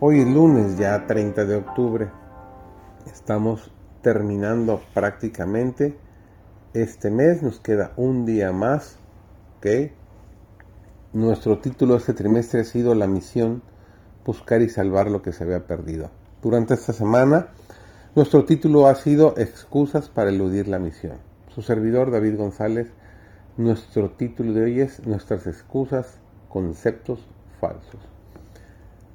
Hoy es lunes, ya 30 de octubre. Estamos terminando prácticamente este mes. Nos queda un día más. ¿ok? Nuestro título este trimestre ha sido La misión, buscar y salvar lo que se había perdido. Durante esta semana, nuestro título ha sido Excusas para eludir la misión. Su servidor David González, nuestro título de hoy es Nuestras excusas, conceptos falsos.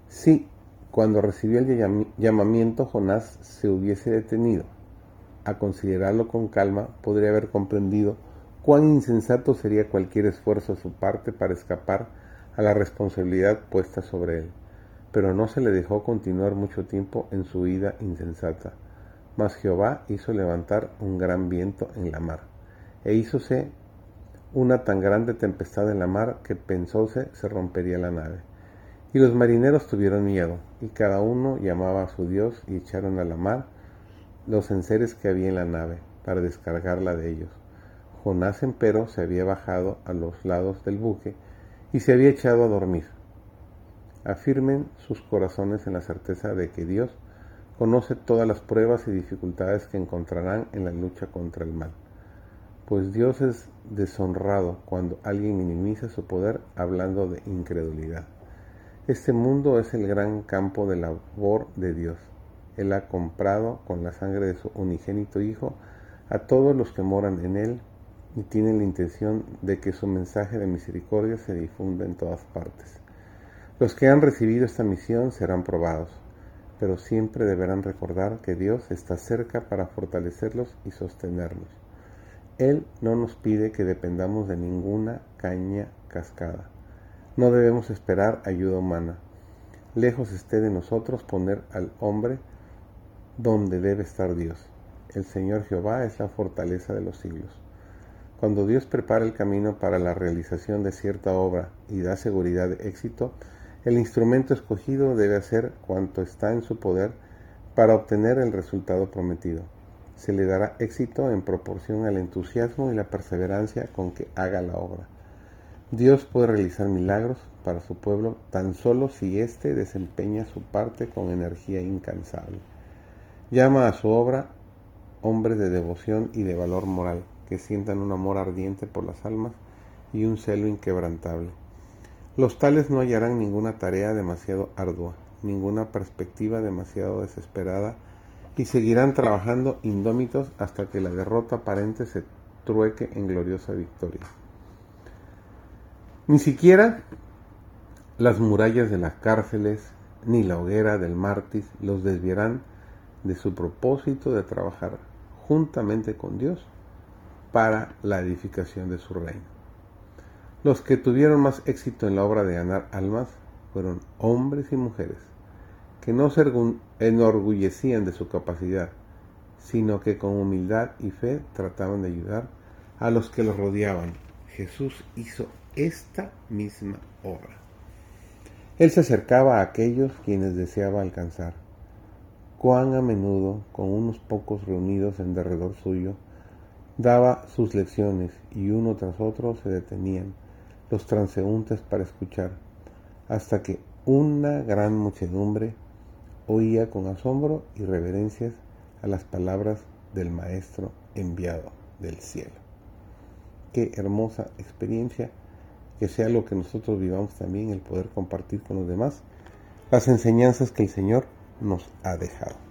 Sí, cuando recibió el llamamiento, Jonás se hubiese detenido. A considerarlo con calma, podría haber comprendido cuán insensato sería cualquier esfuerzo de su parte para escapar a la responsabilidad puesta sobre él. Pero no se le dejó continuar mucho tiempo en su vida insensata. Mas Jehová hizo levantar un gran viento en la mar, e hízose una tan grande tempestad en la mar que pensóse se rompería la nave. Y los marineros tuvieron miedo, y cada uno llamaba a su Dios y echaron a la mar los enseres que había en la nave, para descargarla de ellos. Jonás, empero, se había bajado a los lados del buque y se había echado a dormir. Afirmen sus corazones en la certeza de que Dios conoce todas las pruebas y dificultades que encontrarán en la lucha contra el mal. Pues Dios es deshonrado cuando alguien minimiza su poder hablando de incredulidad. Este mundo es el gran campo de labor de Dios. Él ha comprado con la sangre de su unigénito Hijo a todos los que moran en Él y tiene la intención de que su mensaje de misericordia se difunda en todas partes. Los que han recibido esta misión serán probados, pero siempre deberán recordar que Dios está cerca para fortalecerlos y sostenerlos. Él no nos pide que dependamos de ninguna caña cascada no debemos esperar ayuda humana. Lejos esté de nosotros poner al hombre donde debe estar Dios. El Señor Jehová es la fortaleza de los siglos. Cuando Dios prepara el camino para la realización de cierta obra y da seguridad de éxito, el instrumento escogido debe hacer cuanto está en su poder para obtener el resultado prometido. Se le dará éxito en proporción al entusiasmo y la perseverancia con que haga la obra. Dios puede realizar milagros para su pueblo tan solo si éste desempeña su parte con energía incansable. Llama a su obra hombres de devoción y de valor moral, que sientan un amor ardiente por las almas y un celo inquebrantable. Los tales no hallarán ninguna tarea demasiado ardua, ninguna perspectiva demasiado desesperada, y seguirán trabajando indómitos hasta que la derrota aparente se trueque en gloriosa victoria. Ni siquiera las murallas de las cárceles ni la hoguera del mártir los desviarán de su propósito de trabajar juntamente con Dios para la edificación de su reino. Los que tuvieron más éxito en la obra de ganar almas fueron hombres y mujeres que no se enorgullecían de su capacidad, sino que con humildad y fe trataban de ayudar a los que los rodeaban. Jesús hizo esta misma obra. Él se acercaba a aquellos quienes deseaba alcanzar. Cuán a menudo, con unos pocos reunidos en derredor suyo, daba sus lecciones y uno tras otro se detenían los transeúntes para escuchar, hasta que una gran muchedumbre oía con asombro y reverencias a las palabras del Maestro enviado del cielo. Qué hermosa experiencia que sea lo que nosotros vivamos también, el poder compartir con los demás las enseñanzas que el Señor nos ha dejado.